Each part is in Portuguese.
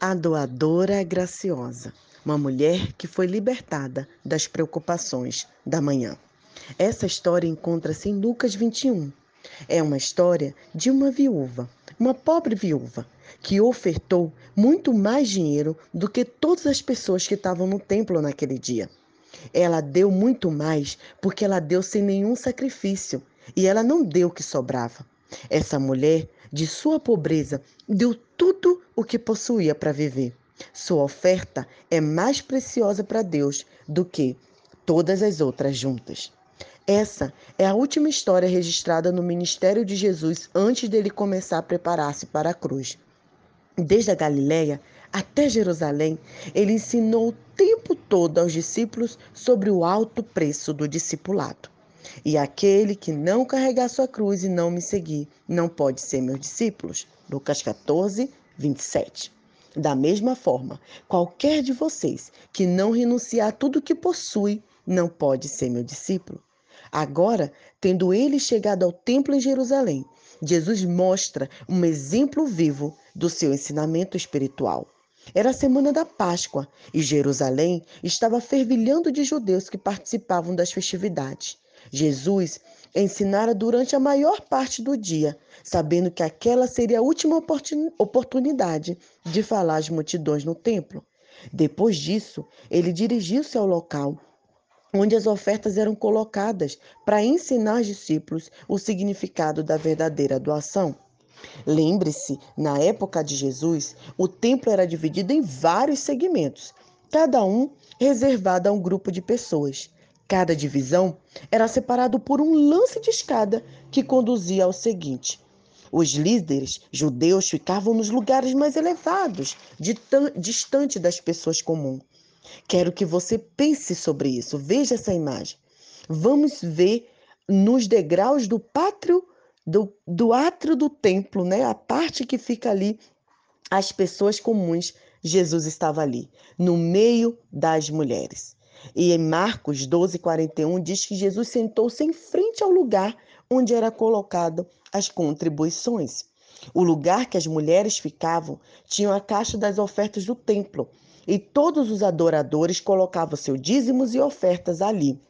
A doadora graciosa, uma mulher que foi libertada das preocupações da manhã. Essa história encontra-se em Lucas 21. É uma história de uma viúva, uma pobre viúva, que ofertou muito mais dinheiro do que todas as pessoas que estavam no templo naquele dia. Ela deu muito mais porque ela deu sem nenhum sacrifício e ela não deu o que sobrava. Essa mulher, de sua pobreza, deu o que possuía para viver. Sua oferta é mais preciosa para Deus do que todas as outras juntas. Essa é a última história registrada no ministério de Jesus antes dele começar a preparar-se para a cruz. Desde a Galiléia até Jerusalém, ele ensinou o tempo todo aos discípulos sobre o alto preço do discipulado. E aquele que não carregar sua cruz e não me seguir, não pode ser meu discípulo. Lucas 14, 27. Da mesma forma, qualquer de vocês que não renunciar a tudo que possui, não pode ser meu discípulo. Agora, tendo ele chegado ao templo em Jerusalém, Jesus mostra um exemplo vivo do seu ensinamento espiritual. Era a semana da Páscoa e Jerusalém estava fervilhando de judeus que participavam das festividades. Jesus ensinara durante a maior parte do dia, sabendo que aquela seria a última oportunidade de falar às multidões no templo. Depois disso, ele dirigiu-se ao local onde as ofertas eram colocadas para ensinar aos discípulos o significado da verdadeira doação. Lembre-se, na época de Jesus, o templo era dividido em vários segmentos, cada um reservado a um grupo de pessoas. Cada divisão era separado por um lance de escada que conduzia ao seguinte. Os líderes judeus ficavam nos lugares mais elevados, distante das pessoas comuns. Quero que você pense sobre isso. Veja essa imagem. Vamos ver nos degraus do pátrio do, do átrio do templo, né? A parte que fica ali, as pessoas comuns. Jesus estava ali, no meio das mulheres. E em Marcos 12, 41 diz que Jesus sentou-se em frente ao lugar onde era colocado as contribuições. O lugar que as mulheres ficavam tinha a caixa das ofertas do templo, e todos os adoradores colocavam seus dízimos e ofertas ali.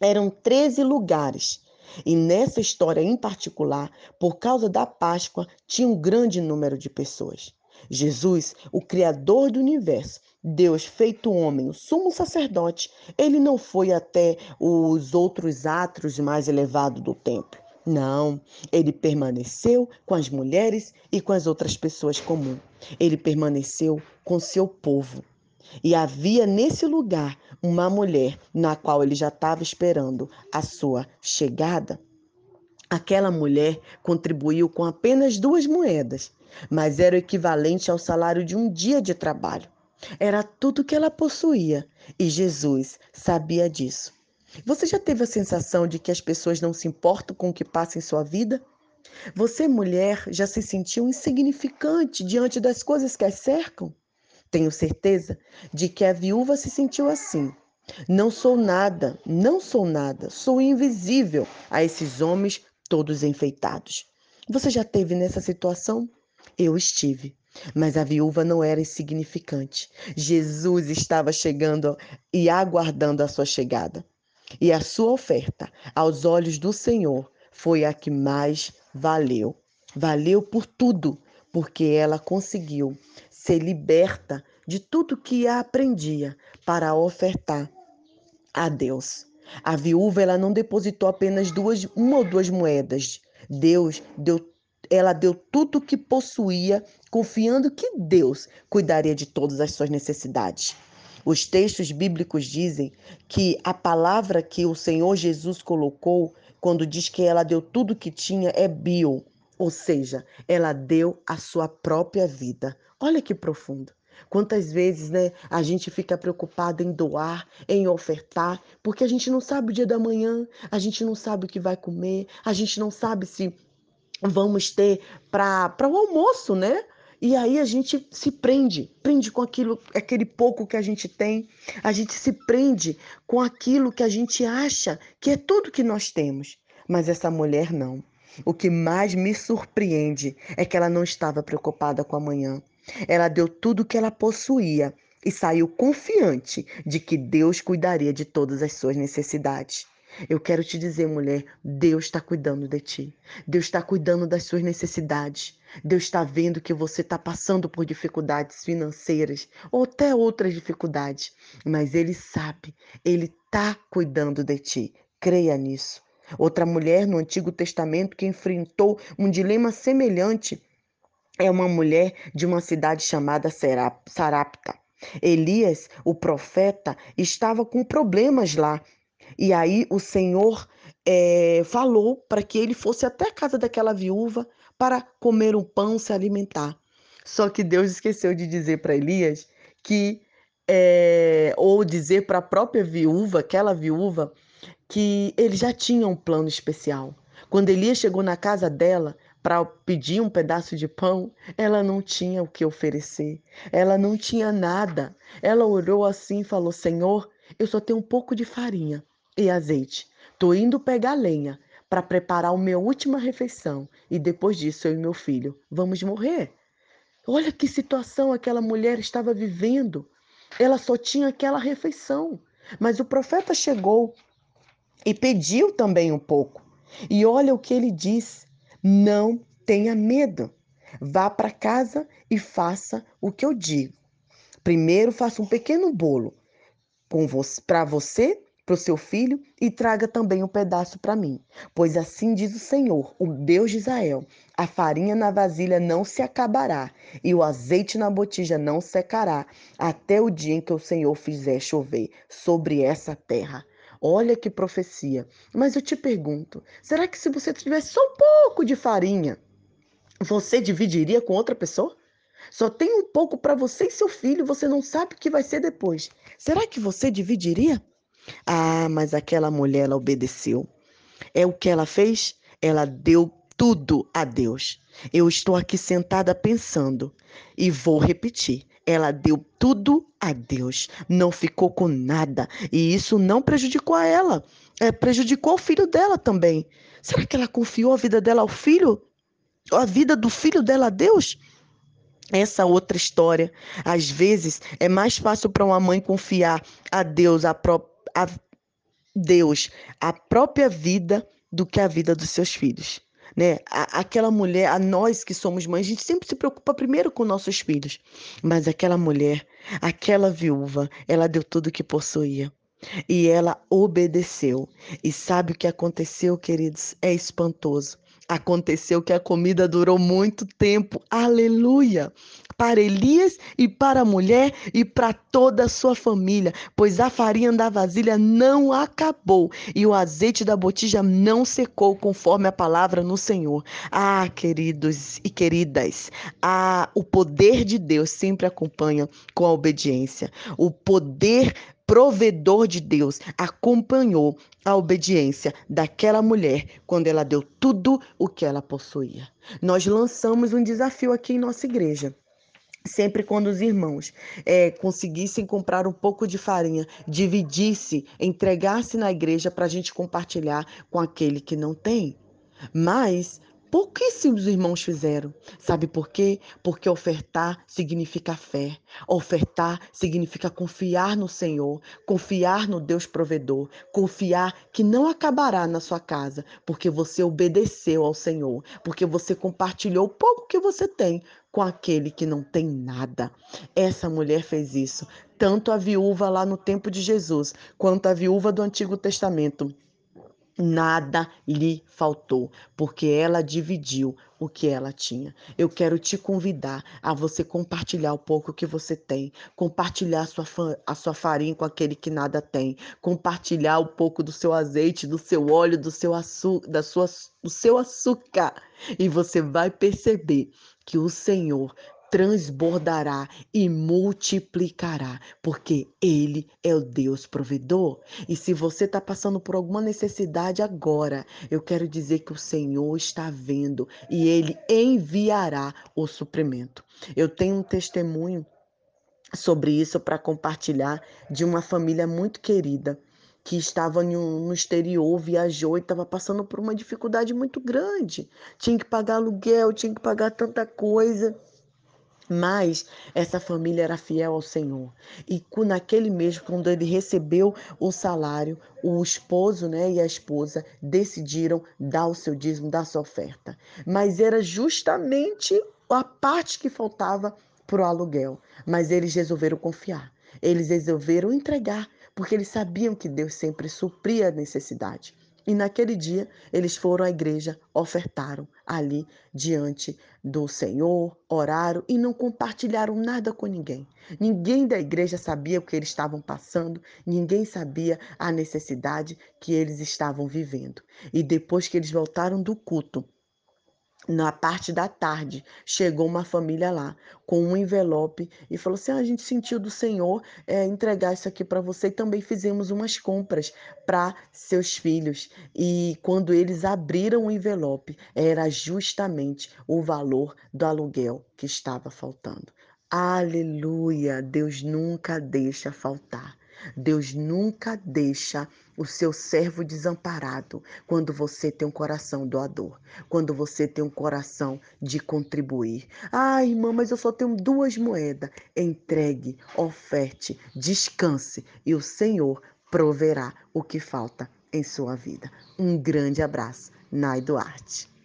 Eram 13 lugares. E nessa história em particular, por causa da Páscoa, tinha um grande número de pessoas. Jesus, o Criador do universo, Deus feito homem, o sumo sacerdote, ele não foi até os outros átrios mais elevados do templo. Não, ele permaneceu com as mulheres e com as outras pessoas comuns. Ele permaneceu com seu povo. E havia nesse lugar uma mulher na qual ele já estava esperando a sua chegada. Aquela mulher contribuiu com apenas duas moedas, mas era o equivalente ao salário de um dia de trabalho. Era tudo que ela possuía e Jesus sabia disso. Você já teve a sensação de que as pessoas não se importam com o que passa em sua vida? Você, mulher, já se sentiu insignificante diante das coisas que as cercam? Tenho certeza de que a viúva se sentiu assim. Não sou nada, não sou nada, sou invisível a esses homens todos enfeitados. Você já teve nessa situação? Eu estive. Mas a viúva não era insignificante. Jesus estava chegando e aguardando a sua chegada. E a sua oferta, aos olhos do Senhor, foi a que mais valeu. Valeu por tudo, porque ela conseguiu ser liberta de tudo que a aprendia para ofertar a Deus. A viúva ela não depositou apenas duas, uma ou duas moedas. Deus deu ela deu tudo o que possuía, confiando que Deus cuidaria de todas as suas necessidades. Os textos bíblicos dizem que a palavra que o Senhor Jesus colocou quando diz que ela deu tudo o que tinha é bio, ou seja, ela deu a sua própria vida. Olha que profundo. Quantas vezes, né, a gente fica preocupado em doar, em ofertar, porque a gente não sabe o dia da manhã, a gente não sabe o que vai comer, a gente não sabe se vamos ter para o almoço, né? E aí a gente se prende, prende com aquilo, aquele pouco que a gente tem, a gente se prende com aquilo que a gente acha que é tudo que nós temos. Mas essa mulher não. O que mais me surpreende é que ela não estava preocupada com amanhã. Ela deu tudo o que ela possuía e saiu confiante de que Deus cuidaria de todas as suas necessidades. Eu quero te dizer, mulher, Deus está cuidando de ti. Deus está cuidando das suas necessidades. Deus está vendo que você está passando por dificuldades financeiras ou até outras dificuldades, mas Ele sabe, Ele está cuidando de ti. Creia nisso. Outra mulher no Antigo Testamento que enfrentou um dilema semelhante é uma mulher de uma cidade chamada Sarapta. Elias, o profeta, estava com problemas lá e aí o Senhor é, falou para que ele fosse até a casa daquela viúva para comer um pão, se alimentar. Só que Deus esqueceu de dizer para Elias que, é, ou dizer para a própria viúva, aquela viúva, que ele já tinha um plano especial. Quando Elias chegou na casa dela para pedir um pedaço de pão, ela não tinha o que oferecer, ela não tinha nada. Ela orou assim e falou: Senhor, eu só tenho um pouco de farinha e azeite. Tô indo pegar lenha para preparar a minha última refeição e depois disso eu e meu filho vamos morrer. Olha que situação aquela mulher estava vivendo. Ela só tinha aquela refeição. Mas o profeta chegou e pediu também um pouco. E olha o que ele diz: não tenha medo. Vá para casa e faça o que eu digo. Primeiro, faça um pequeno bolo para você para o seu filho e traga também um pedaço para mim. Pois assim diz o Senhor, o Deus de Israel: a farinha na vasilha não se acabará e o azeite na botija não secará, até o dia em que o Senhor fizer chover sobre essa terra. Olha que profecia. Mas eu te pergunto: será que se você tivesse só um pouco de farinha, você dividiria com outra pessoa? Só tem um pouco para você e seu filho, você não sabe o que vai ser depois. Será que você dividiria? Ah, mas aquela mulher, ela obedeceu. É o que ela fez? Ela deu tudo a Deus. Eu estou aqui sentada pensando e vou repetir. Ela deu tudo a Deus, não ficou com nada. E isso não prejudicou a ela, é, prejudicou o filho dela também. Será que ela confiou a vida dela ao filho? A vida do filho dela a Deus? Essa outra história. Às vezes é mais fácil para uma mãe confiar a Deus a própria a Deus a própria vida do que a vida dos seus filhos. Né? aquela mulher, a nós que somos mães, a gente sempre se preocupa primeiro com nossos filhos. Mas aquela mulher, aquela viúva, ela deu tudo o que possuía. E ela obedeceu. E sabe o que aconteceu, queridos? É espantoso. Aconteceu que a comida durou muito tempo. Aleluia! Para Elias e para a mulher e para toda a sua família, pois a farinha da vasilha não acabou e o azeite da botija não secou, conforme a palavra no Senhor. Ah, queridos e queridas, ah, o poder de Deus sempre acompanha com a obediência. O poder provedor de Deus acompanhou a obediência daquela mulher quando ela deu tudo o que ela possuía. Nós lançamos um desafio aqui em nossa igreja. Sempre quando os irmãos é, conseguissem comprar um pouco de farinha, dividisse, entregasse na igreja para a gente compartilhar com aquele que não tem. Mas Pouquíssimos irmãos fizeram. Sabe por quê? Porque ofertar significa fé. Ofertar significa confiar no Senhor, confiar no Deus provedor, confiar que não acabará na sua casa, porque você obedeceu ao Senhor, porque você compartilhou o pouco que você tem com aquele que não tem nada. Essa mulher fez isso, tanto a viúva lá no tempo de Jesus, quanto a viúva do Antigo Testamento Nada lhe faltou, porque ela dividiu o que ela tinha. Eu quero te convidar a você compartilhar o pouco que você tem, compartilhar a sua, a sua farinha com aquele que nada tem, compartilhar um pouco do seu azeite, do seu óleo, do seu, da sua, do seu açúcar. E você vai perceber que o Senhor transbordará e multiplicará, porque Ele é o Deus provedor. E se você está passando por alguma necessidade agora, eu quero dizer que o Senhor está vendo e Ele enviará o suprimento. Eu tenho um testemunho sobre isso para compartilhar de uma família muito querida que estava no exterior, viajou e estava passando por uma dificuldade muito grande. Tinha que pagar aluguel, tinha que pagar tanta coisa. Mas essa família era fiel ao Senhor. E naquele mês, quando ele recebeu o salário, o esposo né, e a esposa decidiram dar o seu dízimo, dar a sua oferta. Mas era justamente a parte que faltava para o aluguel. Mas eles resolveram confiar. Eles resolveram entregar, porque eles sabiam que Deus sempre supria a necessidade. E naquele dia eles foram à igreja, ofertaram ali diante do Senhor, oraram e não compartilharam nada com ninguém. Ninguém da igreja sabia o que eles estavam passando, ninguém sabia a necessidade que eles estavam vivendo. E depois que eles voltaram do culto, na parte da tarde, chegou uma família lá com um envelope e falou assim: ah, a gente sentiu do Senhor é, entregar isso aqui para você. E também fizemos umas compras para seus filhos. E quando eles abriram o envelope, era justamente o valor do aluguel que estava faltando. Aleluia! Deus nunca deixa faltar. Deus nunca deixa o seu servo desamparado quando você tem um coração doador, quando você tem um coração de contribuir. Ah, irmã, mas eu só tenho duas moedas. Entregue, oferte, descanse e o Senhor proverá o que falta em sua vida. Um grande abraço, Nai Duarte.